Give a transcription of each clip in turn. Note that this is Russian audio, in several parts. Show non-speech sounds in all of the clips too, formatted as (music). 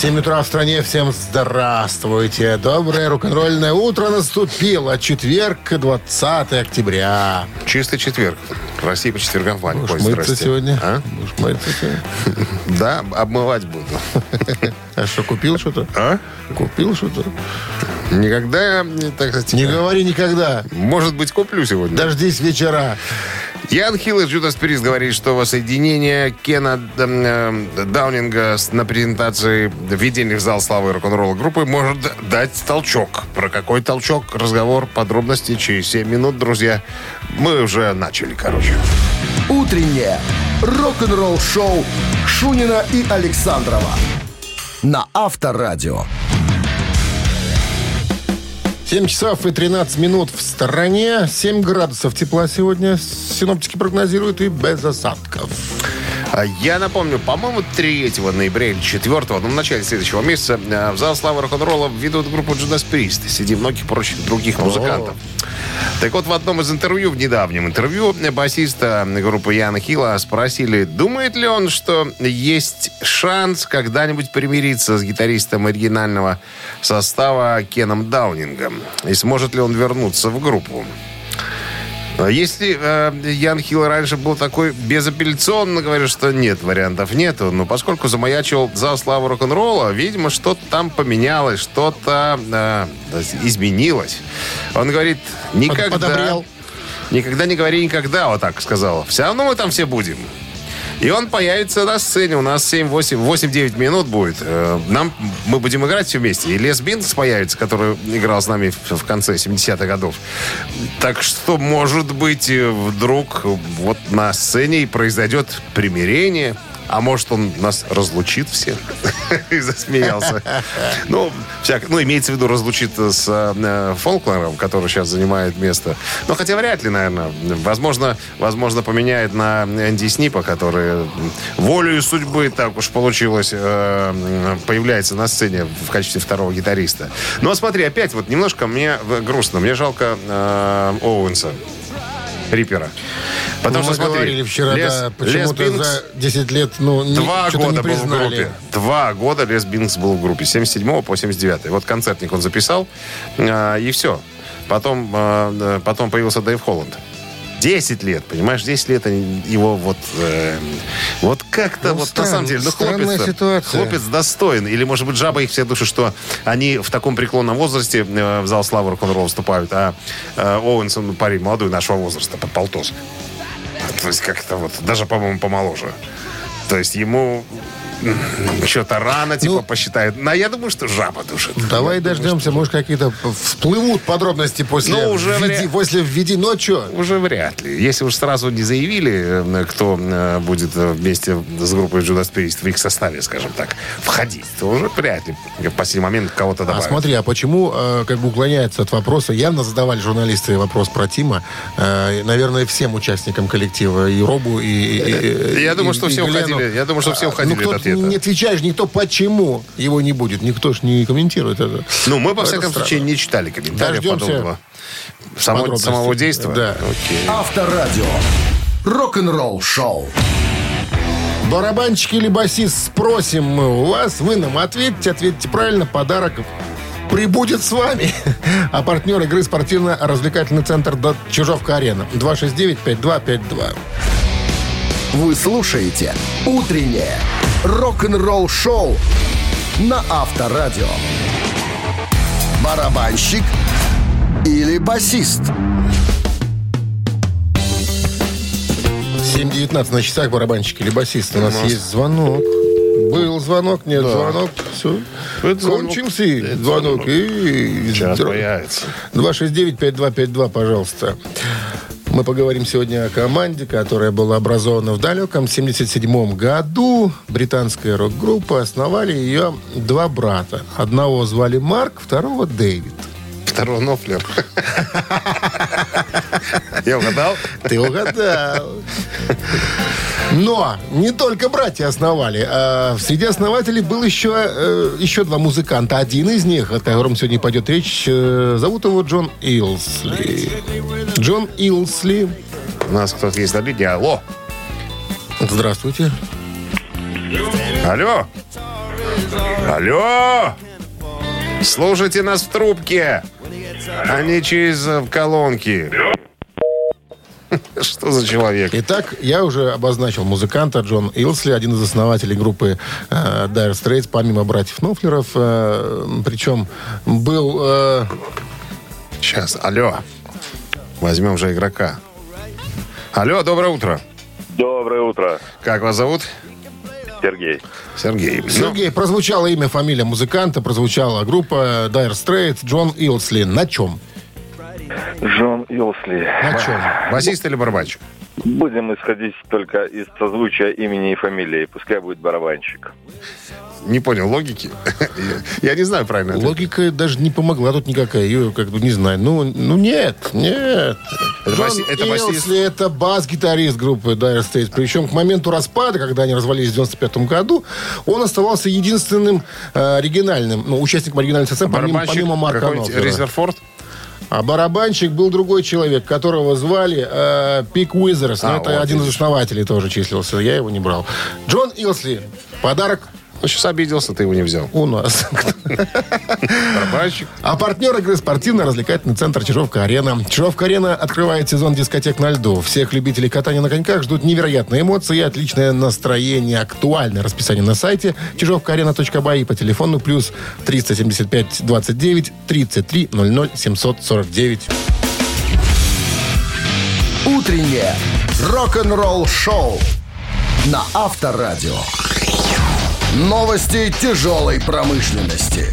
7 утра в стране. Всем здравствуйте. Доброе рок-н-ролльное утро наступило. Четверг, 20 октября. Чистый четверг. В России по четвергам в бане Будешь ходят, мыться здрасте. сегодня? А? Будешь мыться сегодня? (laughs) Да, обмывать буду. (laughs) А что, купил что-то? А? Купил что-то? Никогда так сказать, Не говори никогда. может быть, куплю сегодня. Дождись вечера. Ян Хилл из Judas Priest говорит, что воссоединение Кена э, Даунинга на презентации введения в зал славы рок-н-ролла группы может дать толчок. Про какой толчок? Разговор, подробности через 7 минут, друзья. Мы уже начали, короче. «Утреннее рок-н-ролл-шоу» Шунина и Александрова на Авторадио. 7 часов и 13 минут в стороне. 7 градусов тепла сегодня. Синоптики прогнозируют и без осадков. А Я напомню, по-моему, 3 ноября или 4, ну, в начале следующего месяца э, в зал славы рок-н-ролла введут группу Judas Priest среди многих прочих других музыкантов. Так вот, в одном из интервью, в недавнем интервью, э, басиста группы Яна Хилла спросили, думает ли он, что есть шанс когда-нибудь примириться с гитаристом оригинального состава Кеном Даунингом, и сможет ли он вернуться в группу. А Если э, Ян Хилл раньше был такой безапелляционно, говорил, что нет, вариантов нету, но поскольку замаячил за славу рок-н-ролла, видимо, что-то там поменялось, что-то э, изменилось. Он говорит, никогда... подобрел. Никогда не говори никогда, вот так сказал. Все равно мы там все будем. И он появится на сцене. У нас 7-8, 8-9 минут будет. Э, Нам, мы будем играть все вместе. И Лес Бинкс появится, который играл с нами в, в конце 70-х годов. Так что, может быть, э, вдруг вот на сцене и произойдет примирение. А может, он нас разлучит всех? (laughs) И засмеялся. Ну, всяк, ну, имеется в виду разлучит с э, Фолклером, который сейчас занимает место. Но хотя вряд ли, наверное. Возможно, возможно поменяет на Энди Снипа, который волею судьбы, так уж получилось, э, появляется на сцене в качестве второго гитариста. Но смотри, опять вот немножко мне э, грустно. Мне жалко э, Оуэнса. Риппера. Потому Мы что, смотри, говорили вчера, Лес- да, Лес почему-то Бинкс- за 10 лет, ну, ни- Два года не был в группе. Два года Лес Бинкс был в группе. С 77 по 79. Вот концертник он записал, а, и все. Потом, а, потом появился Дэйв Холланд. 10 лет, понимаешь, 10 лет они его вот... э, вот как-то Ну, вот странно, на самом деле, ну хлопец, ситуация. хлопец достоин. Или, может быть, жаба их все души, что они в таком преклонном возрасте э, в зал славы рок-н-ролла вступают, а э, Оуэнс, он парень молодой нашего возраста, под полтос. То есть как-то вот, даже, по-моему, помоложе. То есть ему что-то рано, типа, Ну, посчитает. Но я думаю, что жаба душит. Давай Я думаю, дождемся, может, какие-то всплывут подробности после Ну, уже введи, вряд- после введи. Ну, а что? Уже вряд ли. Если уж сразу не заявили, кто будет э, вместе с группой Judas Priest в их составе, скажем так, входить, то уже вряд ли в последний момент кого-то А добавят. смотри, а почему э, как бы уклоняется от вопроса? Явно задавали журналисты вопрос про Тима. Э, наверное, всем участникам коллектива. И Робу, и... и- и- Я думаю, что и все Глену. уходили- я думаю, что все А, уходили ну, кто от ответа. не отвечаешь, никто почему его не будет. Никто ж не комментирует это. Ну, мы, во Это всяком странно. случае, не читали комментариев Дождемся подобного. Само- самого действия? Да. Окей. Авторадио. Рок-н-ролл шоу. Барабанщик или басист, спросим мы у вас. Вы нам ответьте, ответьте правильно. Подарок прибудет с вами. (laughs) А партнер игры спортивно-развлекательный центр «До- Чижовка-арена». 269-5252. Вы слушаете «Утреннее рок-н-ролл шоу» на Авторадио. Барабанщик или басист? 7.19 на часах барабанщик или басист. У нас У нас- есть звонок. Был звонок, нет звонок. Все. Это звонок. Кончился Это звонок. звонок. И... Сейчас появится. 269-5252, пожалуйста. Мы поговорим сегодня о команде, которая была образована в далеком 77 году. Британская рок-группа. Основали ее два брата. Одного звали Марк, второго Дэвид. Второй Нофлер. Я угадал? Ты угадал. Но не только братья основали. А среди основателей был еще, э, еще два музыканта. Один из них, о котором сегодня пойдет речь, э, зовут его Джон Илсли. Джон Илсли. У нас кто-то есть на линии. Алло. Здравствуйте. Алло. Алло. Слушайте нас в трубке, а не через э, колонки. (laughs) Что за человек? Итак, я уже обозначил музыканта Джон Илсли, один из основателей группы э, Dire Straits, помимо братьев Нофлеров. Э, причем был... Э, Сейчас, алло. Возьмем же игрока. Алло, доброе утро. Доброе утро, Как вас зовут? Сергей. Сергей. Ну, Сергей, прозвучало имя, фамилия музыканта, прозвучала группа Dire Straits, Джон Илсли. На чем? Джон Илсли. На чем? Басист или барабанщик? Будем исходить только из созвучия имени и фамилии. Пускай будет барабанщик. Не понял логики. (laughs) Я не знаю правильно. Логика даже не помогла тут никакая. Ее как бы не знаю. Ну, ну нет, нет. Это Джон баси- это басист? Это бас-гитарист группы Dire Straits. Причем к моменту распада, когда они развалились в 95 году, он оставался единственным э, оригинальным, ну, участником оригинальной сцены, помимо, Марка. Резерфорд? А барабанщик был другой человек, которого звали э, Пик Уизерс. А, Но это вот один из основателей тоже числился. Я его не брал. Джон Илсли. Подарок Ну, сейчас обиделся, ты его не взял. у нас. Барабанщик. А партнер игры спортивно-развлекательный центр Чижовка-Арена. Чижовка-Арена открывает сезон дискотек на льду. Всех любителей катания на коньках ждут невероятные эмоции и отличное настроение. Актуальное расписание на сайте чижовкаарена.бай и по телефону плюс 375 29 33 00 749. Утреннее рок-н-ролл-шоу на Авторадио. Новости тяжелой промышленности.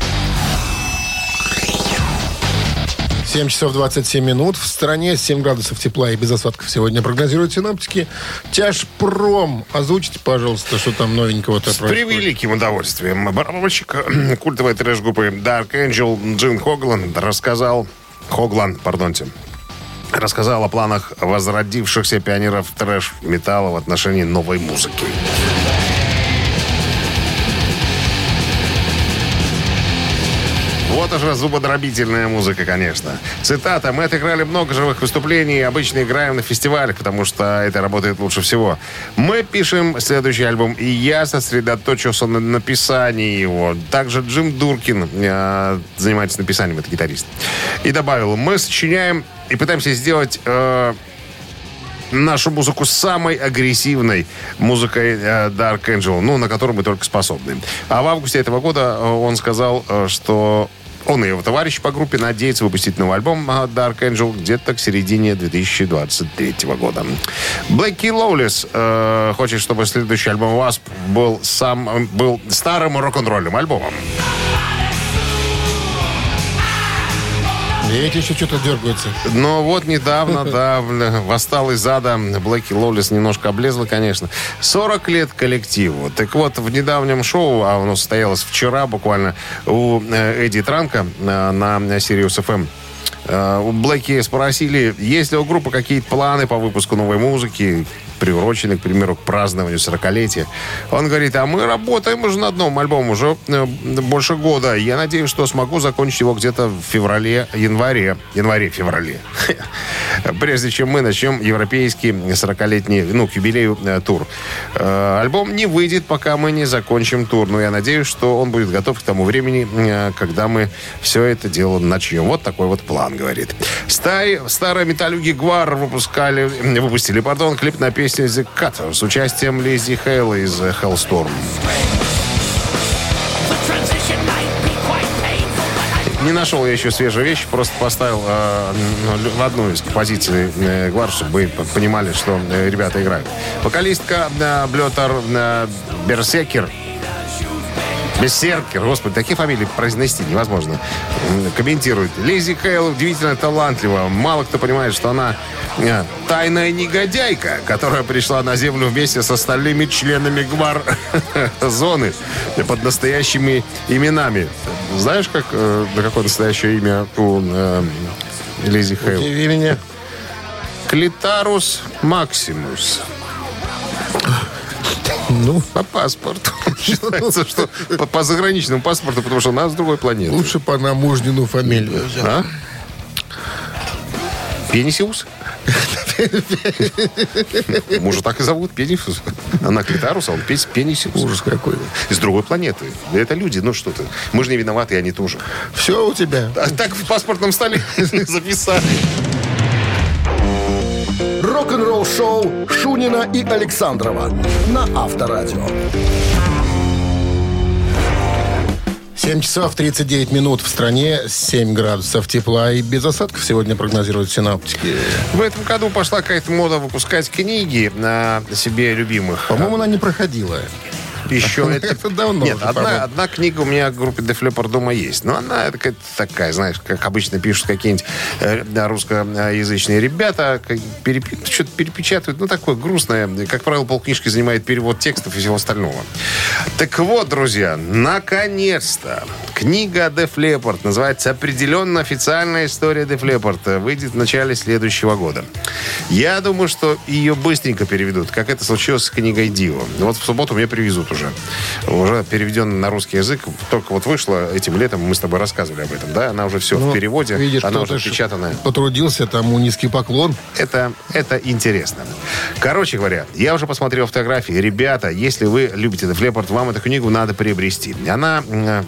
7 часов 27 минут. В стране 7 градусов тепла и без осадков сегодня прогнозируют синоптики. Тяжпром. Озвучите, пожалуйста, что там новенького-то С происходит. превеликим удовольствием. Барабанщик э, (clears throat) культовой трэш-группы Dark Angel Джин Хоглан рассказал... Хоглан, пардонте. Рассказал о планах возродившихся пионеров трэш-металла в отношении новой музыки. Вот уже зубодробительная музыка, конечно. Цитата. «Мы отыграли много живых выступлений, обычно играем на фестивалях, потому что это работает лучше всего. Мы пишем следующий альбом, и я сосредоточился на написании его. Также Джим Дуркин э, занимается написанием, это гитарист. И добавил, мы сочиняем и пытаемся сделать... э, нашу музыку самой агрессивной музыкой э, Dark Angel, ну, на которую мы только способны. А в августе этого года э, он сказал, э, что он и его товарищ по группе надеются выпустить новый альбом э, Dark Angel где-то к середине 2023 года. Блэки Лоулис э, хочет, чтобы следующий альбом Wasp был, сам, был старым рок-н-ролльным альбомом. И эти еще что-то дергаются. Но вот недавно, да, восстал из ада. Блэки Лоулис немножко облезла, конечно. 40 лет коллективу. Так вот, в недавнем шоу, а оно состоялось вчера буквально, у э, Эдди Транка э, на Sirius FM, э, у Блэки спросили, есть ли у группы какие-то планы по выпуску новой музыки, приуроченные, к примеру, к празднованию 40-летия. Он говорит, а мы работаем уже над новым альбомом уже э, больше года. Я надеюсь, что смогу закончить его где-то в феврале-январе. Январе-феврале. (laughs) Прежде чем мы начнем европейский 40-летний, ну, к юбилею э, тур. Э, альбом не выйдет, пока мы не закончим тур. Но я надеюсь, что он будет готов к тому времени, когда мы все это дело начнем. Вот такой вот план, говорит. Старые, старые металлюги Гвар выпускали, выпустили, пардон, клип на песню The Cutter с участием Лизи Хейла из Hellstorm. Не нашел я еще свежие вещи, просто поставил э, ну, в одну из позиций э, Гвар, чтобы вы понимали, что э, ребята играют. Вокалистка э, Блетер э, Берсекер Бессеркер, господи, такие фамилии произнести невозможно. Комментирует. Лизи Хейл удивительно талантлива. Мало кто понимает, что она э, тайная негодяйка, которая пришла на Землю вместе с остальными членами ГВАР (laughs) зоны под настоящими именами. Знаешь, как, э, на какое настоящее имя у э, Лизи Хейл? Удиви меня. Клитарус Максимус. Ну, По паспорту. Считается, что по, по заграничному паспорту, потому что она с другой планеты. лучше по намужнину фамилию. А? Пенисиус? Может, так и зовут Пенисиус. Она Клитарус, а он Пенисиус. Ужас какой. Из другой планеты. Это люди, ну что ты. Мы же не виноваты, и они тоже. Все у тебя. А так в паспортном столе (laughs) записали. Рок-н-ролл-шоу Шунина и Александрова на Авторадио. 7 часов 39 минут в стране, 7 градусов тепла и без осадков сегодня прогнозируют синаптики. В этом году пошла какая-то мода выпускать книги на себе любимых. По-моему, она не проходила. Еще (laughs) это... Давно Нет, одна, книга у меня в группе Дефлепор дома есть. Но она такая, знаешь, как обычно пишут какие-нибудь э, русскоязычные ребята, что-то перепечатывают. Ну, такое грустное. Как правило, полкнижки занимает перевод текстов и всего остального. Так вот, друзья, наконец-то книга Деф Лепорт называется «Определенно официальная история Деф Лепорта». Выйдет в начале следующего года. Я думаю, что ее быстренько переведут, как это случилось с книгой Дио. Вот в субботу мне привезут уже. Уже переведен на русский язык. Только вот вышла этим летом, мы с тобой рассказывали об этом, да? Она уже все Ну, в переводе, видишь, она уже печатанная. Потрудился, тому низкий поклон. Это, это интересно. Короче говоря, я уже посмотрел фотографии. Ребята, если вы любите Leppard, вам эту книгу надо приобрести. Она... м,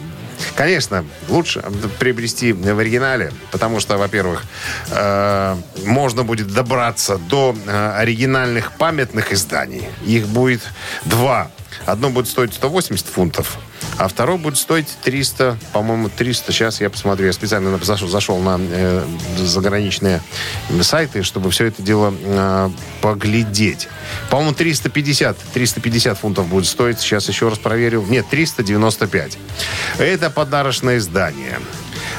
Конечно, лучше приобрести в оригинале, потому что, во-первых, э, можно будет добраться до э, оригинальных памятных изданий. Их будет два. Одно будет стоить 180 фунтов, а второй будет стоить 300, по-моему, 300. Сейчас я посмотрю. Я специально зашел, зашел на э, заграничные сайты, чтобы все это дело э, поглядеть. По-моему, 350. 350 фунтов будет стоить. Сейчас еще раз проверю. Нет, 395. Это подарочное издание.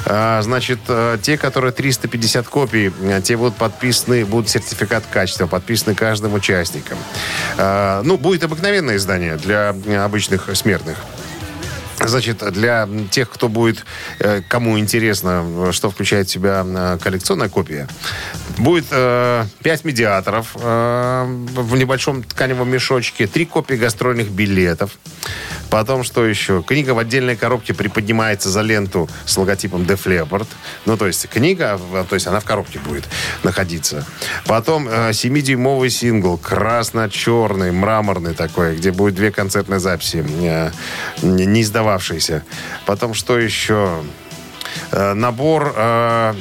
А, Значит, э, те, которые 350 копий, э, те будут подписаны, будут сертификат качества, подписаны каждым участником. А, Ну, будет обыкновенное издание для э, обычных смертных. Значит, для тех, кто будет, э, кому интересно, что включает в себя э, коллекционная копия, будет э, 5 медиаторов в небольшом тканевом мешочке, 3 копии гастрольных билетов. Потом, что еще? Книга в отдельной коробке приподнимается за ленту с логотипом Def Leppard. Ну, то есть книга, э, то есть она в коробке будет находиться. Потом э, 7-дюймовый сингл, красно-черный, мраморный такой, где будет две концертные записи, не не издававшиеся. Потом, что еще? Э, Набор э,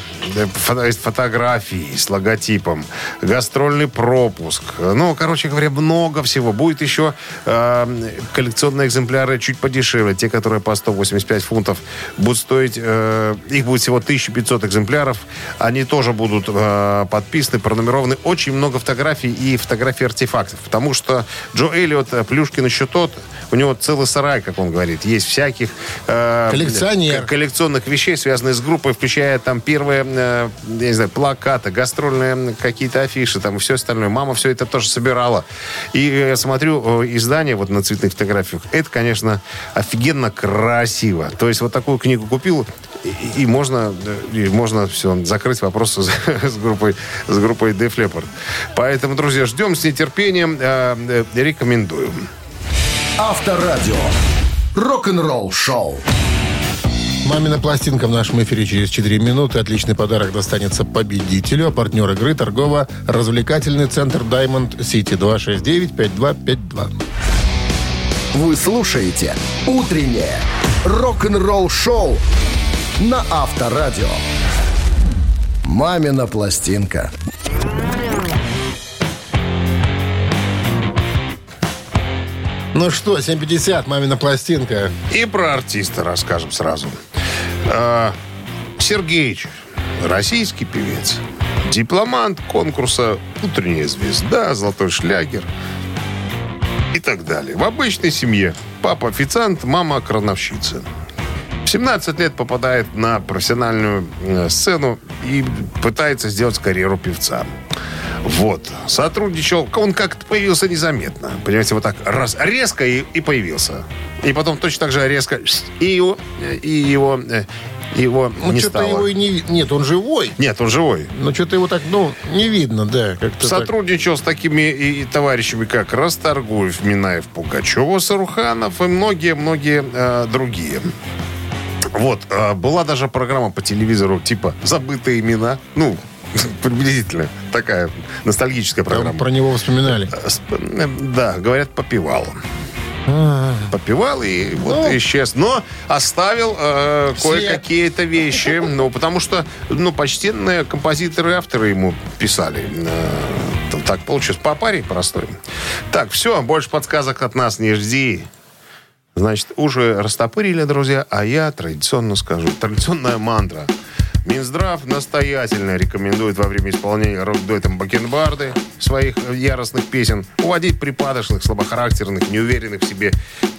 фото- фотографий с логотипом, гастрольный пропуск. Ну, короче говоря, много всего. Будет еще э, коллекционные экземпляры чуть подешевле. Те, которые по 185 фунтов будут стоить... э, их будет всего 1500 экземпляров. Они тоже будут э, подписаны, пронумерованы. Очень много фотографий и фотографий артефактов. Потому что Джо Эллиот, э, Плюшкин еще тот, у него целый сарай, как он говорит. Есть всяких... э, Коллекционер. коллекционных вещей, связанных с группой, включая там первые, э, я не знаю, плакаты, гастрольные какие-то афиши, там все остальное. Мама все это тоже собирала. И я смотрю э, издание вот на цветных фотографиях. Это, конечно, офигенно красиво. То есть вот такую книгу купил, и, можно, э, и можно все, закрыть вопрос (laughs) с, группой, с группой Def Leppard. Поэтому, друзья, ждем с нетерпением. э, э, рекомендую. Авторадио. Рок-н-ролл шоу. Мамина пластинка в нашем эфире через 4 минуты. Отличный подарок достанется победителю. А партнер игры торгово-развлекательный центр Diamond City 269-5252. Вы слушаете «Утреннее рок-н-ролл шоу» на Авторадио. «Мамина пластинка». Ну что, 7.50, мамина пластинка. И про артиста расскажем сразу. А, Сергеич, российский певец, дипломант конкурса «Утренняя звезда», «Золотой шлягер» и так далее. В обычной семье папа официант, мама крановщица. В 17 лет попадает на профессиональную э, сцену и пытается сделать карьеру певца. Вот. Сотрудничал. Он как-то появился незаметно. Понимаете, вот так раз, резко и, и появился. И потом точно так же резко и его, и его э, его Ну, не стало. его и не. Нет, он живой. Нет, он живой. Но что-то его так, ну, не видно, да. Как-то так. Сотрудничал с такими и, и товарищами, как Расторгуев, Минаев, Пугачева, Саруханов и многие-многие э, другие. Вот, э, была даже программа по телевизору типа «Забытые имена». Ну, (laughs) приблизительно такая ностальгическая Там программа. про него вспоминали. С- э, Да, говорят, попивал. Попивал и вот Ну. исчез. Но оставил э, кое-какие-то вещи. (laughs) Ну, потому что, ну, почтенные композиторы и авторы ему писали. Э, так получилось. По паре простой. Так, все, больше подсказок от нас не жди. Значит, уже растопырили, друзья, а я традиционно скажу. Традиционная мантра. Минздрав настоятельно рекомендует во время исполнения рок-дуэтом Бакенбарды своих яростных песен уводить припадочных, слабохарактерных, неуверенных в себе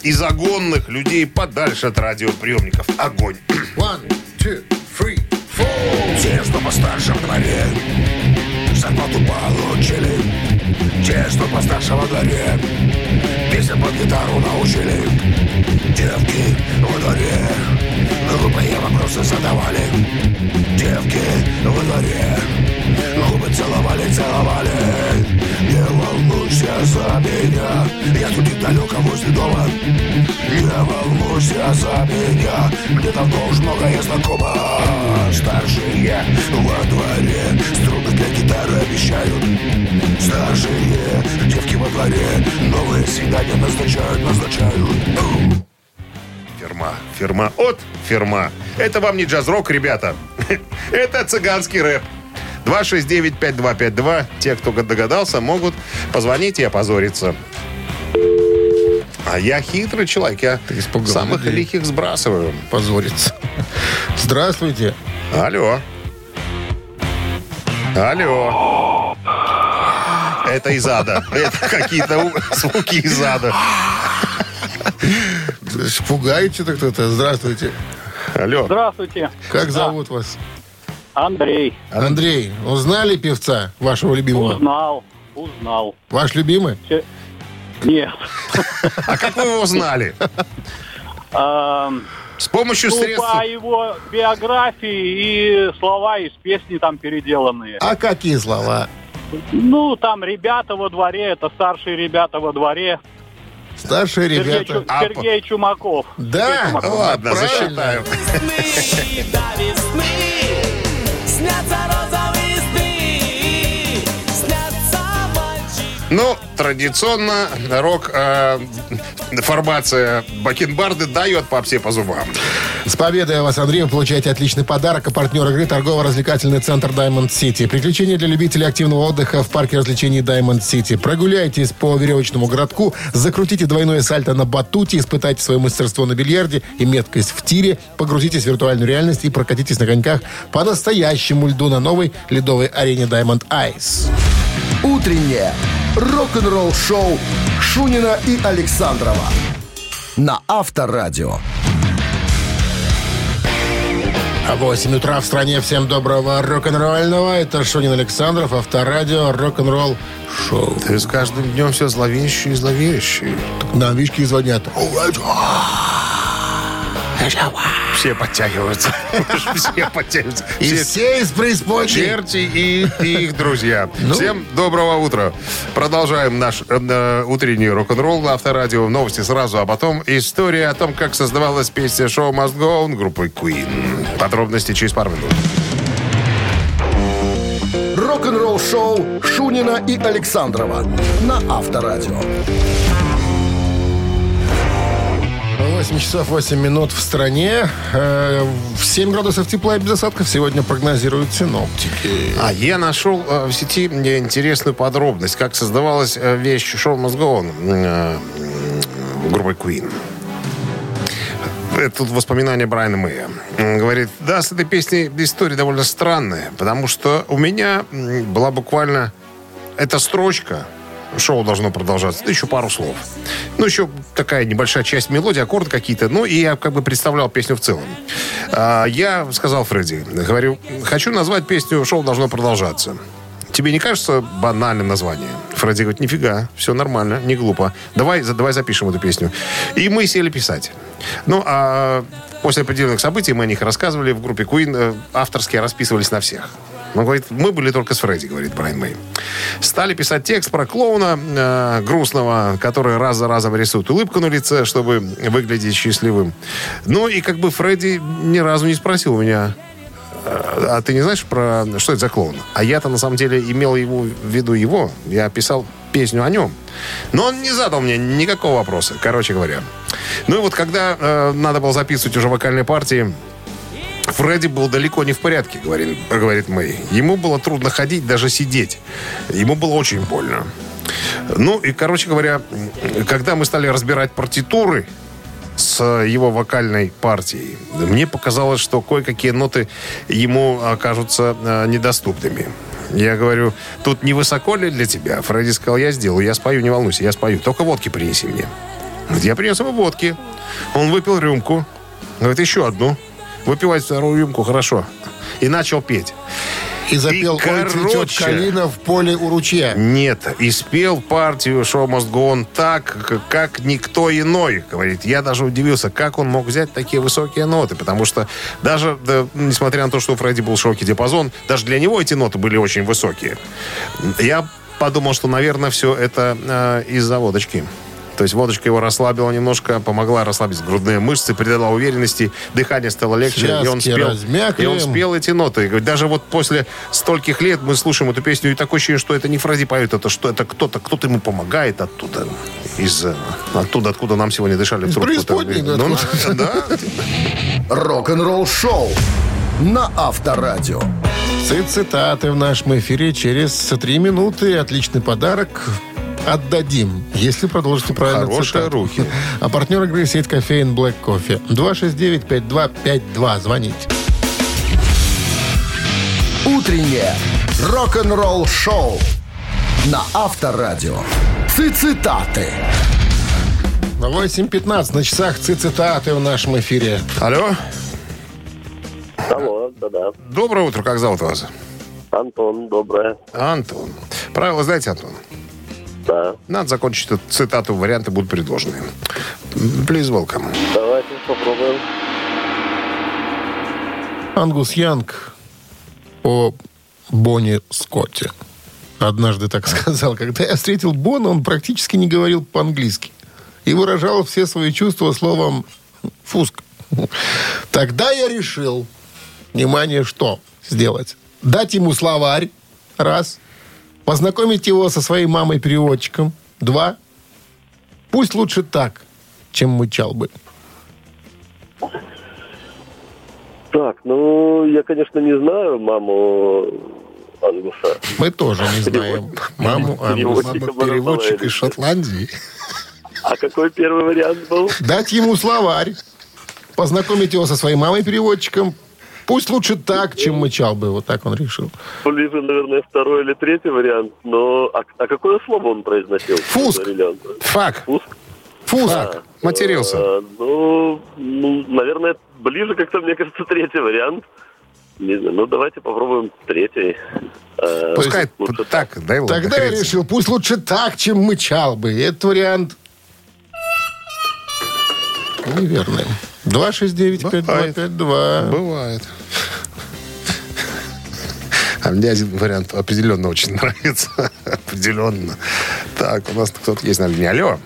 и загонных людей подальше от радиоприемников. Огонь! One, two, three, four. Те, что постарше в дворе, зарплату получили. Те, что постарше во дворе, песен под гитару научили. Девки во дворе, глупые вопросы задавали. Девки во дворе, губы целовали, целовали. Волнуйся за меня, я тут недалеко возле дома. Не волнуйся за меня, мне давно уж многое знакомо. Старшие во дворе струны для гитары обещают. Старшие девки во дворе новые свидания назначают, назначают. Фирма. Фирма от фирма. Это вам не джаз-рок, ребята. (laughs) Это цыганский рэп. 269-5252. Те, кто догадался, могут позвонить и опозориться. А я хитрый человек. Я испугал самых людей. лихих сбрасываю. Позорится. Здравствуйте. Алло. Алло. Это из ада. Это какие-то звуки из ада. Пугаете-то кто-то? Здравствуйте. Алло. Здравствуйте, Как зовут вас? Андрей. Андрей, узнали певца вашего любимого? Узнал, узнал. Ваш любимый? Все- Нет. А как вы его узнали? С помощью Ну, средств... по его биографии и слова из песни там переделанные. А какие слова? Ну, там ребята во дворе, это старшие ребята во дворе. Старшие Сергей, ребята. Чу- А, Сергей Чумаков. Да? Сергей Чумаков. Ладно, Правильно. засчитаю. It's not a go. Ну, традиционно рок э, формация Бакенбарды дает по все по зубам. С победой вас, Андрей, вы получаете отличный подарок. А партнер игры торгово-развлекательный центр Diamond City. Приключения для любителей активного отдыха в парке развлечений Diamond City. Прогуляйтесь по веревочному городку, закрутите двойное сальто на батуте, испытайте свое мастерство на бильярде и меткость в тире, погрузитесь в виртуальную реальность и прокатитесь на коньках по настоящему льду на новой ледовой арене Diamond Ice. Утреннее рок-н-ролл-шоу Шунина и Александрова на Авторадио. А 8 утра в стране. Всем доброго рок-н-ролльного. Это Шунин Александров, Авторадио, рок-н-ролл шоу. Ты с каждым днем все зловещий и зловещий. Нам вишки звонят. Все подтягиваются. (laughs) Все подтягиваются. И Все из преисподней. черти и, их друзья. Ну. Всем доброго утра. Продолжаем наш э, э, утренний рок-н-ролл на Авторадио. Новости сразу, а потом история о том, как создавалась песня «Show Must Go On» группой Queen. Подробности через пару минут. Рок-н-ролл-шоу Шунина и Александрова на Авторадио. 8 часов 8 минут в стране. Э, в 7 градусов тепла и без осадков сегодня прогнозируют синоптики. А я нашел э, в сети интересную подробность, как создавалась э, вещь «Show Must Go On» э, м, группой Queen. Это тут воспоминания Брайана Мэя. М, Говорит, да, с этой песней история довольно странная, потому что у меня была буквально эта строчка, шоу должно продолжаться, да еще пару слов. Ну, еще такая небольшая часть мелодии, аккорды какие-то. Ну, и я как бы представлял песню в целом. А, я сказал Фредди, говорю, хочу назвать песню «Шоу должно продолжаться». Тебе не кажется банальным название? Фредди говорит, нифига, все нормально, не глупо. Давай, за- давай запишем эту песню. И мы сели писать. Ну, а после определенных событий мы о них рассказывали в группе Queen, э, авторски расписывались на всех. Он говорит, мы были только с Фредди, говорит Брайан Мэй. Стали писать текст про клоуна э, грустного, который раз за разом рисует улыбку на лице, чтобы выглядеть счастливым. Ну и как бы Фредди ни разу не спросил у меня, «А а ты не знаешь про что это за клоун? А я-то на самом деле имел его, в виду его. Я писал песню о нем. Но он не задал мне никакого вопроса, короче говоря. Ну и вот когда э, надо было записывать уже вокальные партии, Фредди был далеко не в порядке, говорит, говорит Мэй. Ему было трудно ходить, даже сидеть. Ему было очень больно. Ну и, короче говоря, когда мы стали разбирать партитуры с его вокальной партией, мне показалось, что кое-какие ноты ему окажутся э, недоступными. Я говорю, тут не высоко ли для тебя? Фредди сказал, я сделаю, я спою, не волнуйся, я спою. Только водки принеси мне. Я принес ему водки. Он выпил рюмку. Говорит, еще одну. Выпивать вторую рюмку, хорошо. И начал петь. И запел И, «Ой, цветет калина в поле у ручья». Нет, и спел партию «Show must go on» так, как никто иной, говорит. Я даже удивился, как он мог взять такие высокие ноты, потому что даже, да, несмотря на то, что у Фредди был широкий диапазон, даже для него эти ноты были очень высокие. Я подумал, что, наверное, все это э, из-за водочки. То есть водочка его расслабила немножко, помогла расслабить грудные мышцы, придала уверенности, дыхание стало легче, и он Связки спел, размякли. и он спел эти ноты. И говорит, даже вот после стольких лет мы слушаем эту песню, и такое ощущение, что это не Фредди поет, это что это кто-то, кто-то ему помогает оттуда, из э, оттуда, откуда нам сегодня дышали в трубку. Ну, (laughs) да. Рок-н-ролл шоу на Авторадио. Цитаты в нашем эфире через три минуты. Отличный подарок отдадим, если продолжите правильно Хорошие цитату. руки. А партнер игры сеть кофеин Black Coffee. 269-5252. Звоните. Утреннее рок-н-ролл шоу на Авторадио. Цитаты. 8.15 на часах цитаты в нашем эфире. Алло, Алло, да-да. доброе утро, как зовут вас? Антон, доброе. Антон. Правила знаете, Антон? Да. Надо закончить эту цитату, варианты будут предложены. Please welcome. Давайте попробуем. Ангус Янг о Бонни Скотте. Однажды так (laughs) сказал. Когда я встретил Бона, он практически не говорил по-английски. И выражал все свои чувства словом «фуск». Тогда я решил, внимание, что сделать? Дать ему словарь, раз. Познакомить его со своей мамой-переводчиком, два. Пусть лучше так, чем мычал бы. Так, ну, я, конечно, не знаю маму Ангуса. Мы тоже не знаем маму Ангуса. Переводчик из Шотландии. А какой первый вариант был? дать ему словарь, познакомить его со своей мамой-переводчиком. Пусть лучше так, чем мычал бы. Вот так он решил. Ближе, наверное, второй или третий вариант. Но а, а какое слово он произносил? Фуск. Фак. Фуск? Фуск. Фак. Матерился. А, ну, ну, наверное, ближе как-то, мне кажется, третий вариант. Не знаю, ну давайте попробуем третий. А, Пускай лучше так, дай ладно, Тогда я решил, пусть лучше так, чем мычал бы. Этот вариант неверный. 269-5252. Бывает. А мне один вариант определенно очень (laughs) нравится. определенно. Так, у нас кто-то есть на линии. Алло.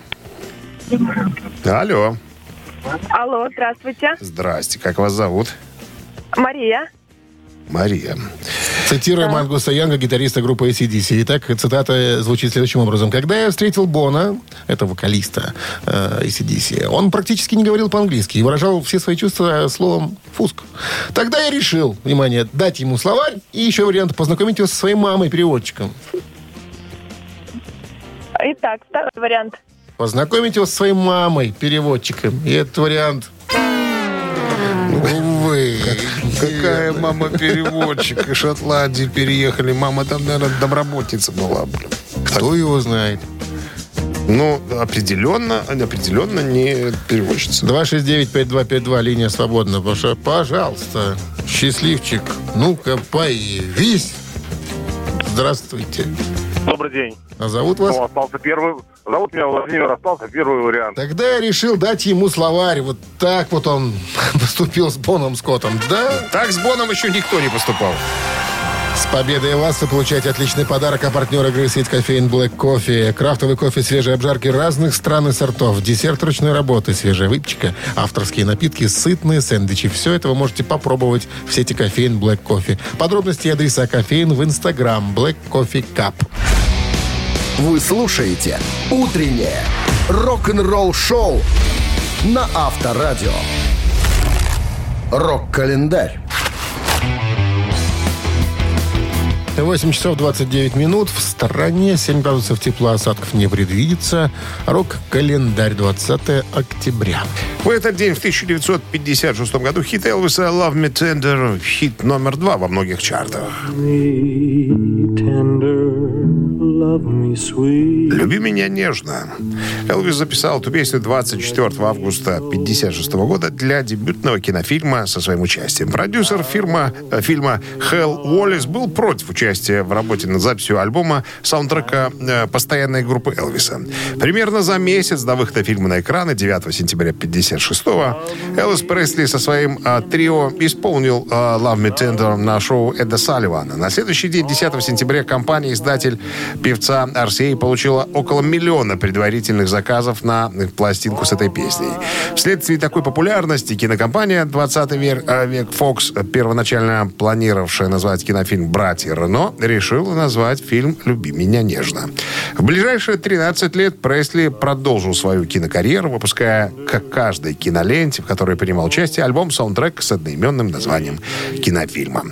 Алло. Алло, здравствуйте. Здрасте. Как вас зовут? Мария. Мария. Цитируем Ангуса Янга, гитариста группы ACDC. Итак, цитата звучит следующим образом. «Когда я встретил Бона, это вокалиста э, ACDC, он практически не говорил по-английски и выражал все свои чувства словом «фуск». Тогда я решил, внимание, дать ему словарь и еще вариант познакомить его со своей мамой-переводчиком. Итак, второй вариант. Познакомить его со своей мамой-переводчиком. И этот вариант... Какая мама переводчик из Шотландии переехали. Мама там, наверное, домработница была. блин. Кто его знает? Ну, определенно, определенно не переводчица. 269-5252, линия свободна. Паша, Пожалуйста, счастливчик, ну-ка появись. Здравствуйте. Добрый день. А зовут вас? Ну, остался первый. Зовут меня Владимир, остался первый вариант. Тогда я решил дать ему словарь. Вот так вот он (laughs) поступил с Боном Скоттом. Да? Так с Боном еще никто не поступал. С победой вас вы получаете отличный подарок, а партнер игры сеть кофеин Black Coffee. Крафтовый кофе свежей обжарки разных стран и сортов. Десерт ручной работы, свежая выпечка, авторские напитки, сытные сэндвичи. Все это вы можете попробовать в сети кофеин Black Coffee. Подробности и адреса кофеин в инстаграм Black Coffee Cup. Вы слушаете «Утреннее рок-н-ролл-шоу» на Авторадио. Рок-календарь. 8 часов 29 минут. В стороне 7 градусов тепла осадков не предвидится. Рок-календарь 20 октября. В этот день, в 1956 году, хит Элвиса «Love Me Tender» хит номер два во многих чартах. «Люби меня нежно». Элвис записал эту песню 24 августа 1956 года для дебютного кинофильма со своим участием. Продюсер фирма, э, фильма Хелл Уоллес был против участия в работе над записью альбома саундтрека э, постоянной группы Элвиса. Примерно за месяц до выхода фильма на экраны 9 сентября 1956-го Элвис Пресли со своим э, трио исполнил э, «Love Me Tender» на шоу Эда Салливана. На следующий день, 10 сентября, компания-издатель певца RCA получила около миллиона предварительных заказов на пластинку с этой песней. Вследствие такой популярности кинокомпания 20 век, э, век Fox, первоначально планировавшая назвать кинофильм «Братья Рено», решила назвать фильм «Люби меня нежно». В ближайшие 13 лет Пресли продолжил свою кинокарьеру, выпуская, как каждой киноленте, в которой принимал участие, альбом-саундтрек с одноименным названием кинофильма.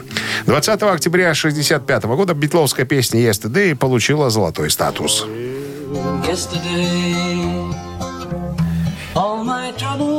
20 октября 1965 года битловская песня «Yesterday» получила золотой статус. Yesterday, all my troubles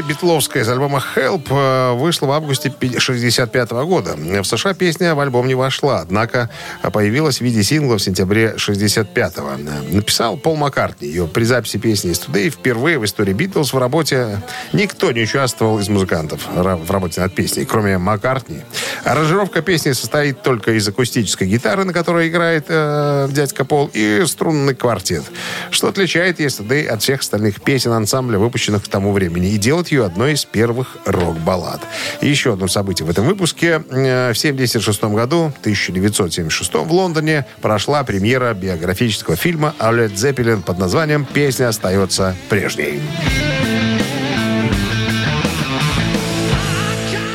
битловская из альбома Help, э, вышла в августе 65 года. В США песня в альбом не вошла, однако появилась в виде сингла в сентябре 65-го. Написал Пол Маккартни. Ее при записи песни Yesterday впервые в истории Битлз в работе никто не участвовал из музыкантов в работе над песней, кроме Маккартни. Аранжировка песни состоит только из акустической гитары, на которой играет э, дядька Пол, и струнный квартет, что отличает Yesterday от всех остальных песен ансамбля, выпущенных к тому времени, и делает ее одной из первых рок-баллад. И еще одно событие в этом выпуске. Э, В 1976 году, 1976 в Лондоне, прошла премьера биографического фильма о Led Zeppelin под названием «Песня остается прежней».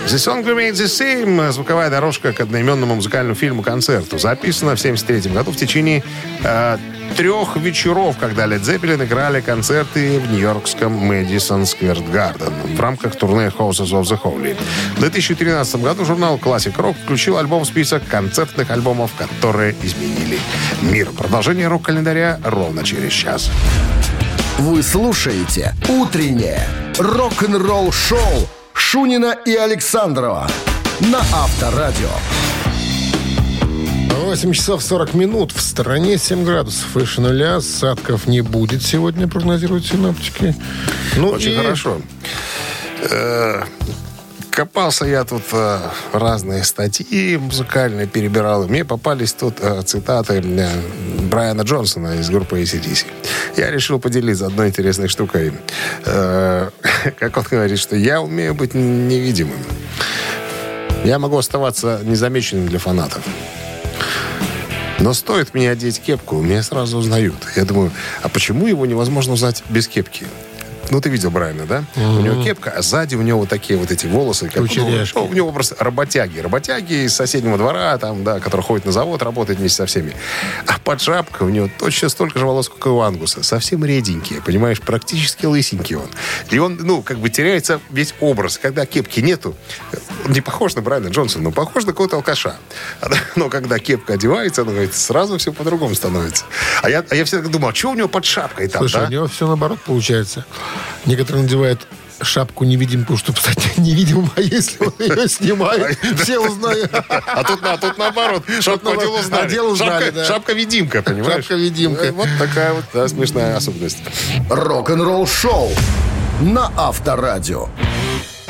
The Song Remains the Same, звуковая дорожка к одноименному музыкальному фильму-концерту, записана в 1973 году в течение э, трех вечеров, когда Led Zeppelin играли концерты в нью-йоркском Мэдисон Сквер Гарден в рамках турне Houses of the Holy. В 2013 году журнал Classic Rock включил альбом в список концертных альбомов, которые изменили мир. Продолжение рок-календаря ровно через час. Вы слушаете «Утреннее рок-н-ролл-шоу» Шунина и Александрова на Авторадио. 8 часов 40 минут. В стороне 7 градусов выше нуля. Осадков не будет сегодня, прогнозируют синоптики. Ну Очень и хорошо. Копался я тут э, разные статьи музыкальные перебирал. и Мне попались тут э, цитаты э, Брайана Джонсона из группы ACDC. Я решил поделиться одной интересной штукой. Э, (laughs) как он говорит, что я умею быть невидимым. Я могу оставаться незамеченным для фанатов. Но стоит мне одеть кепку, меня сразу узнают. Я думаю, а почему его невозможно узнать без кепки? Ну, ты видел Брайана, да? У него кепка, а сзади у него вот такие вот эти волосы. Как, ну, Кучеряшки. у него просто работяги. Работяги из соседнего двора, там, да, который ходит на завод, работает вместе со всеми. А под шапкой у него точно столько же волос, как и у Ангуса. Совсем реденькие, понимаешь, практически лысенький он. И он, ну, как бы теряется весь образ. Когда кепки нету, он не похож на Брайана Джонсона, но похож на какого-то алкаша. (laughs) Но когда кепка одевается, он говорит, сразу все по-другому становится. А я, а я всегда думал, а что у него под шапкой там, Слушай, да? у него все наоборот получается. Некоторые надевают шапку невидимку, чтобы стать (laughs) невидимым, а если он ее (laughs) снимает, все узнают. А тут, а тут наоборот. Шапку одел, узнали. Одел, узнали, Шапка- да. Шапка-видимка, понимаешь? Шапка-видимка. Вот такая вот да, смешная особенность. Рок-н-ролл-шоу на Авторадио.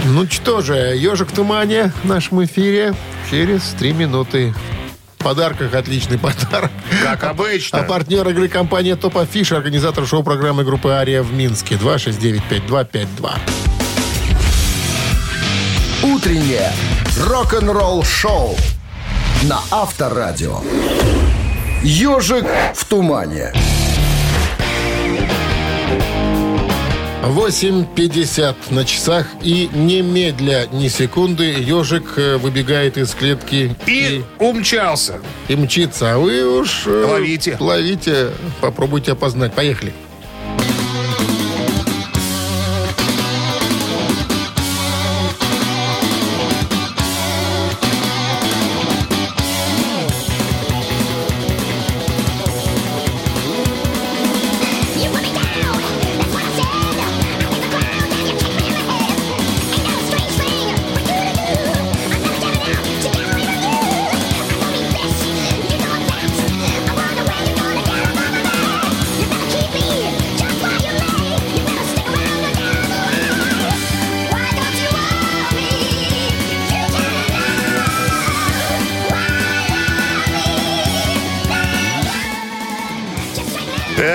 Ну что же, ежик в тумане в нашем эфире через три минуты. Подарках отличный подарок. Как обычно. А партнер игры компания Топ Афиша, организатор шоу-программы группы Ария в Минске. 269-5252. Утреннее рок-н-ролл-шоу на Авторадио. «Ежик в тумане». 8.50 на часах и немедля ни секунды ежик э, выбегает из клетки И умчался. и мчится. А вы уж... э, Ловите. Ловите, попробуйте опознать. Поехали.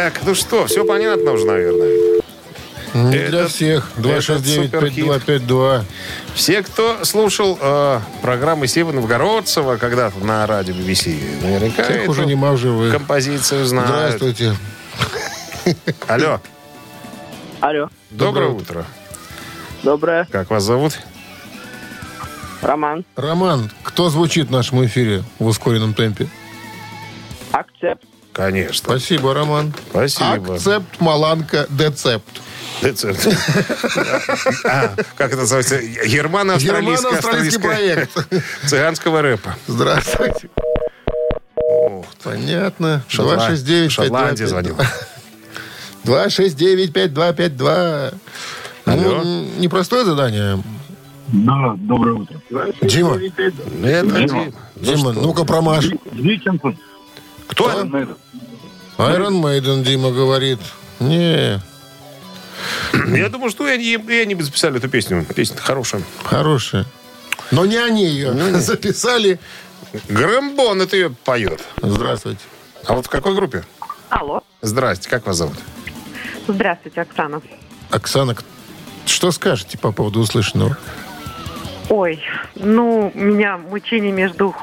Так, ну что, все понятно уже, наверное. Не Этот- для всех. этот суперхит. 269-5252. Все, кто слушал э, программы Стива Новгородцева когда-то на радио BBC, наверняка Тех эту уже нема живых. композицию знают. Здравствуйте. Алло, Алло. доброе утро. Доброе. Как вас зовут? Роман. Роман, кто звучит в нашем эфире в ускоренном темпе? Акцепт. Конечно. Спасибо, Роман. Спасибо. Акцепт, Маланка, Децепт. Децепт. А, Как это называется? Германо-австралийский проект. цыганского рэпа. Здравствуйте. Понятно. Шотла- 269 Шотландия звонила. 269-5252. Алло. Ну, непростое задание. Да, доброе утро. Дима, Это Дим. Дима, ну-ка промажь. Диккенсон. Кто? Iron Maiden, Дима говорит. Не, Я думаю, что и они, и они бы записали эту песню. Песня хорошая. хорошая. Но не они ее записали. Грэмбон это ее поет. Здравствуйте. А вот в какой группе? Алло. Здрасте, как вас зовут? Здравствуйте, Оксана. Оксана, что скажете по поводу услышанного? Ой, ну, у меня мучение между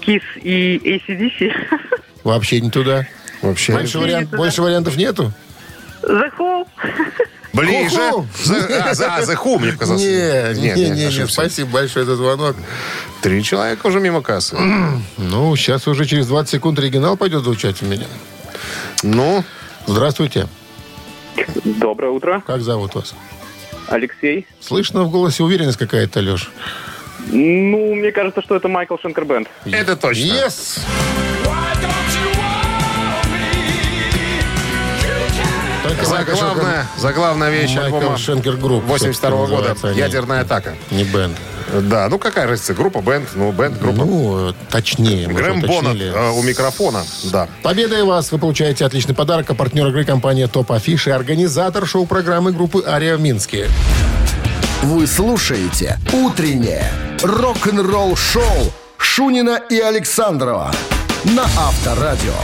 Кис и ACDC. (laughs) Вообще не туда. Вообще. Больше, вариант- туда. больше вариантов нету? The Who. Ближе. За- а, за, а, The Who, мне казалось. Не, не, не, не, ошибся. спасибо большое за звонок. Три человека уже мимо кассы. (clears throat) Ну, сейчас уже через 20 секунд оригинал пойдет звучать у меня. Ну, Здравствуйте. Доброе утро. Как зовут вас? Алексей. Слышно в голосе уверенность какая-то, Леш. Ну, мне кажется, что это Michael Schenker Band. это точно. Yes! Только Майкл Заглавная, заглавная вещь Шенкер- альбома Michael Schenker Group. 82 года. называется они. Ядерная атака. Не бенд. Да, ну какая разница? Группа, бенд, ну бенд, группа. Ну, точнее. Грэм Боннет э, у микрофона, да. Победой вас вы получаете отличный подарок. А партнер игры компания Топ Афиш и организатор шоу-программы группы Ария в Минске. Вы слушаете «Утреннее рок-н-ролл-шоу» Шунина и Александрова на Авторадио.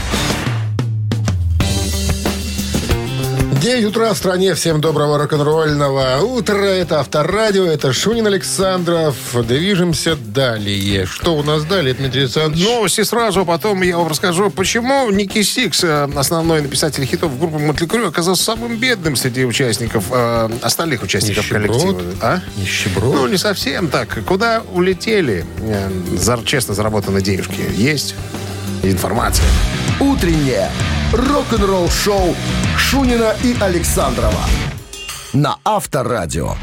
9 утра в стране. Всем доброго рок-н-ролльного утра. Это Авторадио, это Шунин Александров. Движемся далее. Что у нас далее, Дмитрий Александрович? Новости сразу, а потом я вам расскажу, почему Ники Сикс, э, основной написатель хитов группы Mötley Crüe, оказался самым бедным среди участников, э, остальных участников Нищеброд? коллектива. А? Нищеброд? Ну, не совсем так. Куда улетели э, зар- честно заработанные денежки? Есть информация. «Утреннее рок-н-ролл-шоу» Шунина и Александрова на Авторадио.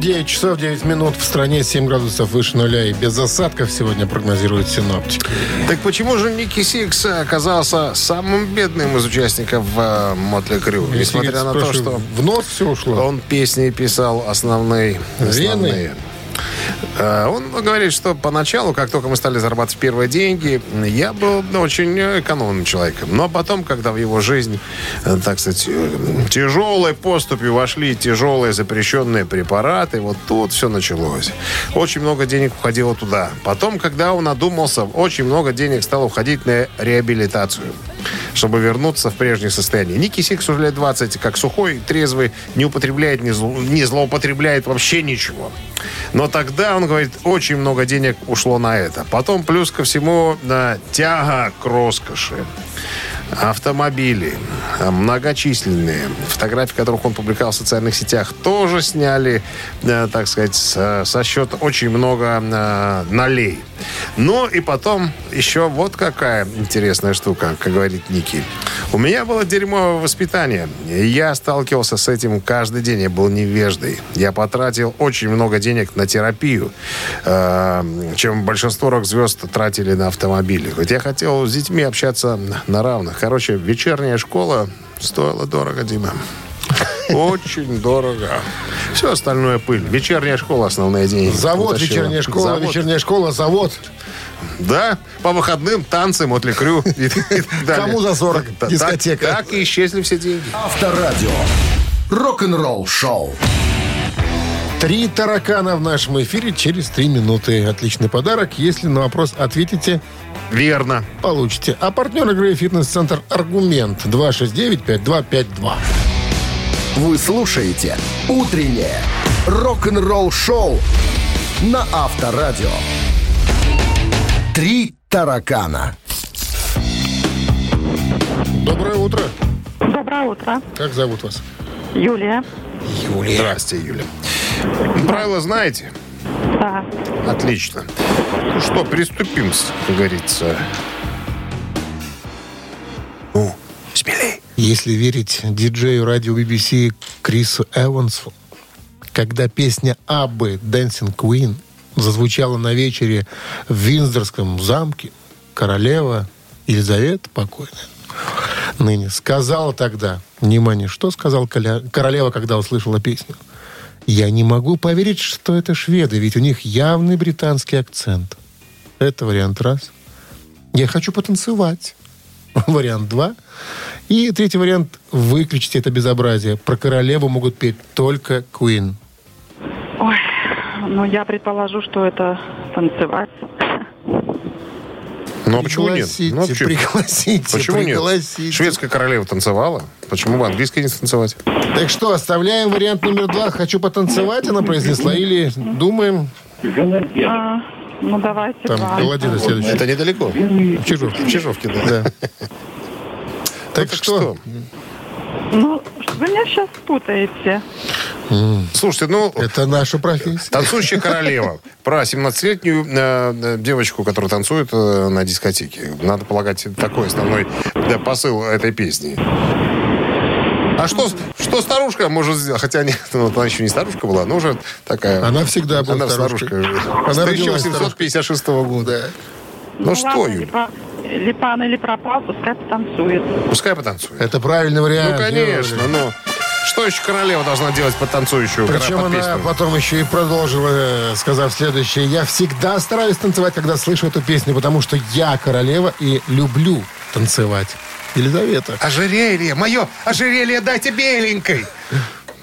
9 часов 9 минут в стране 7 градусов выше нуля и без осадков сегодня прогнозируют синоптики. Так почему же Ники Сикс оказался самым бедным из участников э, Mötley Crüe? Несмотря на то, что В нос все ушло. он песни писал основные. Вены? основные. Э, Он говорит, что поначалу, как только мы стали зарабатывать первые деньги, я был очень экономным человеком. Но потом, когда в его жизнь, э, так сказать, э, тяжелой поступью вошли тяжелые запрещенные препараты, вот тут все началось. Очень много денег уходило туда. Потом, когда он одумался, очень много денег стало уходить на реабилитацию чтобы вернуться в прежнее состояние. Ники Сикс уже лет 20, как сухой, трезвый, не употребляет, не, зло- не злоупотребляет вообще ничего. Но тогда, он говорит, очень много денег ушло на это. Потом, плюс ко всему, на тяга к роскоши. Автомобили э, многочисленные, фотографии которых он публиковал в социальных сетях, тоже сняли, э, так сказать, со, счета очень много э, налей. Ну и потом еще вот какая интересная штука, как говорит Ники. У меня было дерьмовое воспитание. Я сталкивался с этим каждый день. Я был невеждой. Я потратил очень много денег на терапию, э, чем большинство рок-звезд тратили на автомобили. Хоть я хотел с детьми общаться на равных. Короче, вечерняя школа стоила дорого, Дима. Очень дорого. Все остальное пыль. Вечерняя школа основные деньги. Завод, утащила. вечерняя школа, Завод. вечерняя школа, завод. Да, по выходным танцы, мотли крю. Кому за 40? Да, так- Дискотека. Так и исчезли все деньги. Авторадио. Рок-н-ролл шоу. Три таракана в нашем эфире через три минуты. Отличный подарок. Если на вопрос ответите, Верно. получите. А партнер игры «Фитнес-центр Аргумент» 269-5252. Вы слушаете «Утреннее рок-н-ролл шоу» на Авторадио. Три таракана. Доброе утро. Доброе утро. Как зовут вас? Юлия. Здрасте, Юля. Правила знаете? Да. Отлично. Ну что, приступим, как говорится. Если верить диджею радио BBC Крису Эвансу, когда песня Аббы «Dancing Queen» зазвучала на вечере в Виндзорском замке, королева Елизавета, покойная, ныне, сказала тогда, внимание, что сказал королева, когда услышала песню? Я не могу поверить, что это шведы, ведь у них явный британский акцент. Это вариант раз. Я хочу потанцевать. (laughs) Вариант два. И третий вариант – выключите это безобразие. Про королеву могут петь только Queen. Ой, ну я предположу, что это танцевать. Ну, а почему нет? Пригласите, Ну, почему? пригласите, Почему пригласите. нет? Шведская королева танцевала. Почему бы английской не танцевать? Так что, оставляем вариант номер два. «Хочу потанцевать», она произнесла. Или думаем, А, ну давайте там, два. Голодина следующий. Это недалеко. В Чижовке. В Чижовке, да. Да. Так так что, Ну, вы меня сейчас путаете. Слушайте, ну, это наша профессия. Танцующая королева. Про 17-летнюю э, э, девочку, которая танцует э, на дискотеке. Надо полагать, такой основной да, посыл этой песни. А что, что старушка может сделать? Хотя нет, ну, она еще не старушка была, но уже такая... Она всегда была Она старушкой. старушка. Она С родилась 1856 года. Ну что, ладно, Юль, либо, либо пан или пропал, пускай потанцует. пускай потанцует. Это правильный вариант. Ну, конечно, ну... Что еще королева должна делать под танцующую Причем под она песню? потом еще и продолжила, э, сказав следующее. Я всегда стараюсь танцевать, когда слышу эту песню, потому что я королева и люблю танцевать. Елизавета. Ожерелье, мое ожерелье дайте беленькой.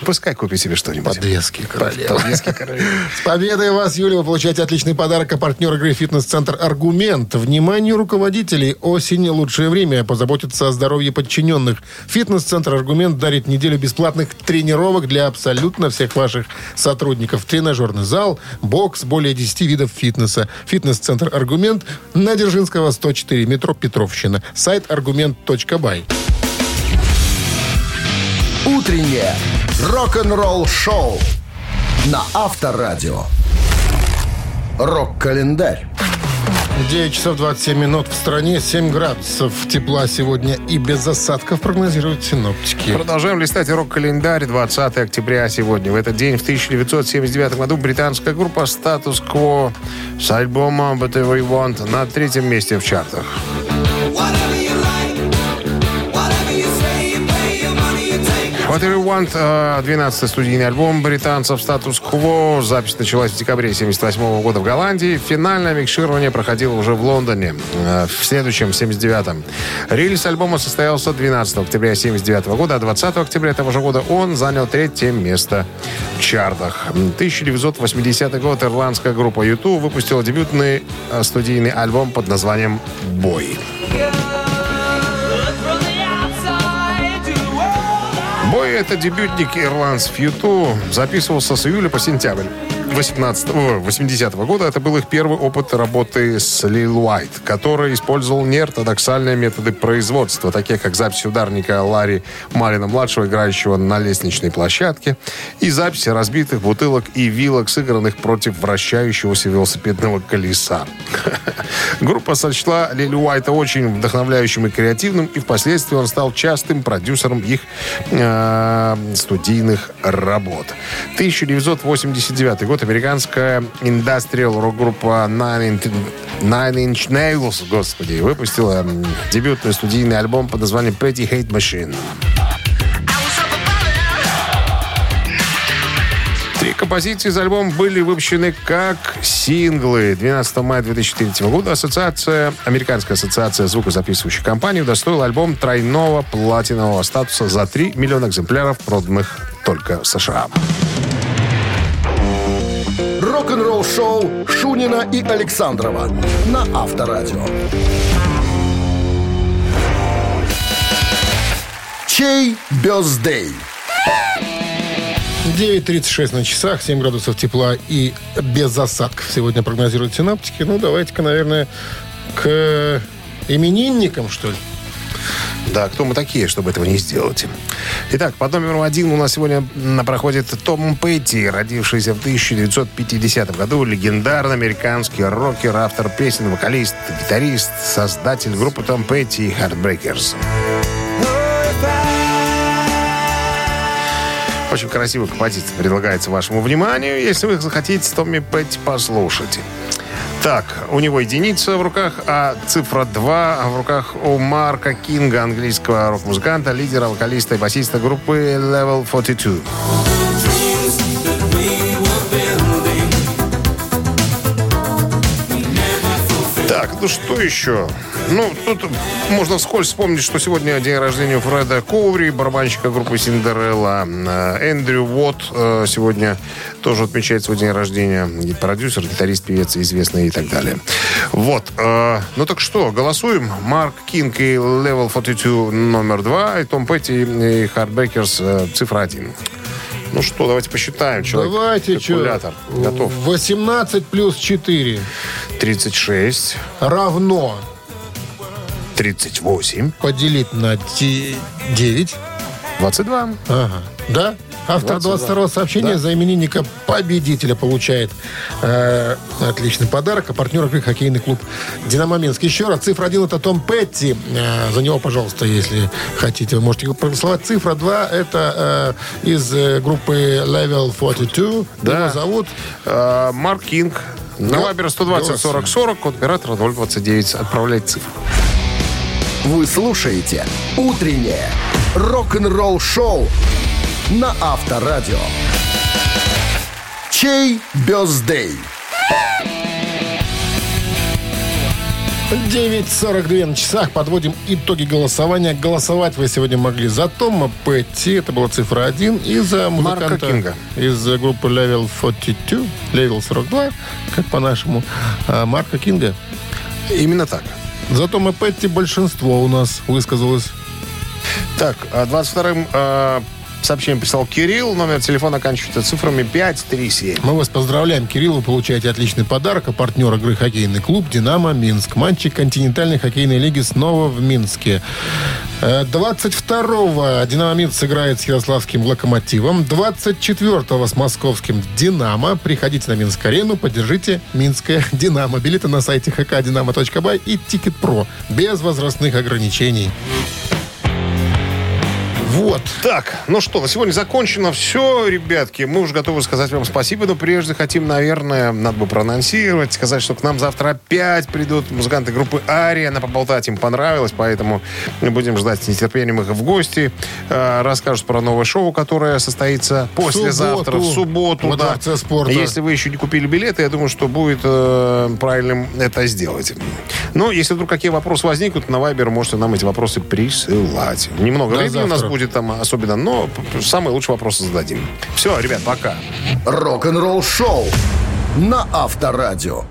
Пускай купит себе что-нибудь. Подвески королевы. Подвески королевы. С победой вас, Юля, вы получаете отличный подарок, а партнер игры «Фитнес-центр Аргумент». Вниманию руководителей, осень – лучшее время позаботиться о здоровье подчиненных. «Фитнес-центр Аргумент» дарит неделю бесплатных тренировок для абсолютно всех ваших сотрудников. Тренажерный зал, бокс, более 10 видов фитнеса. «Фитнес-центр Аргумент» на Дзержинского, 104, метро Петровщина. Сайт аргумент.бай. Утреннее рок-н-ролл шоу на Авторадио. Рок-календарь. 9 часов 27 минут в стране, 7 градусов тепла сегодня и без осадков прогнозируют синоптики. Продолжаем листать рок-календарь. 20 октября сегодня. В этот день, в 1979 году, британская группа Status Quo с альбомом Whatever You Want на третьем месте в чартах. What Do You Want, э, 12-й студийный альбом британцев «Статус Кво». Запись началась в декабре 78 года в Голландии. Финальное микширование проходило уже в Лондоне э, в следующем, 79-м. Релиз альбома состоялся 12 октября 79 года, а 20 октября того же года он занял третье место в чартах. 1980 год ирландская группа YouTube выпустила дебютный э, студийный альбом под названием «Бой». Бой — это дебютник ирландцев YouTube. Записывался с июля по сентябрь 18, 80 года. Это был их первый опыт работы с Лил Уайт, который использовал неортодоксальные методы производства, такие как запись ударника Ларри Малина-младшего, играющего на лестничной площадке, и записи разбитых бутылок и вилок, сыгранных против вращающегося велосипедного колеса. (laughs) Группа сочла Лили Уайта очень вдохновляющим и креативным, и впоследствии он стал частым продюсером их э, студийных работ. 1989 год американская индастриал рок-группа Nine Inch, Nails, господи, выпустила дебютный студийный альбом под названием Petty Hate Machine. Три композиции из альбома были выпущены как синглы. 12 мая 2003 года ассоциация, Американская ассоциация звукозаписывающих компаний удостоила альбом тройного платинового статуса за 3 миллиона экземпляров, проданных только в США. Рок-н-ролл-шоу Шунина и Александрова на Авторадио. Чей бездей? 9.36 на часах, 7 градусов тепла и без осадков сегодня прогнозируют синаптики. Ну, давайте-ка, наверное, к именинникам, что ли. Да, кто мы такие, чтобы этого не сделать? Итак, под номером один у нас сегодня проходит Том Петти, родившийся в 1950 году, легендарный американский рокер, автор песен, вокалист, гитарист, создатель группы Том Петти и Heartbreakers. Очень красивая композиция предлагается вашему вниманию. Если вы захотите Томми Петти послушать. Так, у него единица в руках, а цифра 2 в руках у Марка Кинга, английского рок-музыканта, лидера, вокалиста и басиста группы Level 42. Так, ну что еще? Ну, тут можно вскользь вспомнить, что сегодня день рождения Фреда Коури, барабанщика группы Cinderella. Э, Эндрю Уотт э, сегодня тоже отмечает свой день рождения. Продюсер, гитарист, певец, известный и так далее. Вот. э, Ну так что, голосуем. Марк Кинг и Level 42 номер два, и Том Петти и Heartbreakers цифра один. Ну что, давайте посчитаем. Человек, Давайте, что? калькулятор. Готов. 18 плюс 4 36, равно 38, поделить на 9. 22. Ага. Да? Автор 22. 22 сообщения Да. за именинника победителя получает э, отличный подарок. А партнер игры хоккейный клуб «Динамо Минск». Еще раз, цифра 1 это Том Петти. Э, за него, пожалуйста, если хотите, вы можете проголосовать. Цифра 2 это э, из э, группы Level 42. Да. Его зовут Э, Марк Кинг. На. Вайбер 120 Голосуем. 40 40, код оператора 029. Отправляйте цифру. Вы слушаете «Утреннее рок-н-ролл-шоу» на Авторадио. Чей бездей? 9.42 на часах. Подводим итоги голосования. Голосовать вы сегодня могли за Тома Петти, это была цифра 1, и за музыканта Марка Кинга. из э, группы Level 42, Level 42, как по-нашему, а, Марка Кинга. Именно так. За Тома Петти большинство у нас высказалось. Так, а 22-м э, сообщением писал Кирилл. Номер телефона оканчивается цифрами 537. Мы вас поздравляем, Кирилл. Вы получаете отличный подарок. А партнер игры хоккейный клуб «Динамо Минск». Матчи континентальной хоккейной лиги снова в Минске. Э, 22-го «Динамо Минск» сыграет с Ярославским «Локомотивом». 24-го с московским «Динамо». Приходите на Минск-арену, поддержите «Минское Динамо». Билеты на сайте hkdinamo.by и «Ticketpro». Без возрастных ограничений. Вот. Так, ну что, на сегодня закончено все, ребятки. Мы уже готовы сказать вам спасибо, но прежде хотим, наверное, надо бы проанонсировать, сказать, что к нам завтра опять придут музыканты группы Ария. Она поболтать им понравилось, поэтому мы будем ждать с нетерпением их в гости. Э, Расскажут про новое шоу, которое состоится послезавтра, в субботу. субботу. Во Дворце спорта. Если вы еще не купили билеты, я думаю, что будет э, правильным это сделать. Но если вдруг какие вопросы возникнут, на Вайбер можете нам эти вопросы присылать. Немного времени у нас завтра. Будет там особенно, но самые лучшие вопросы зададим. Все, ребят, пока. Рок-н-ролл шоу на Авторадио.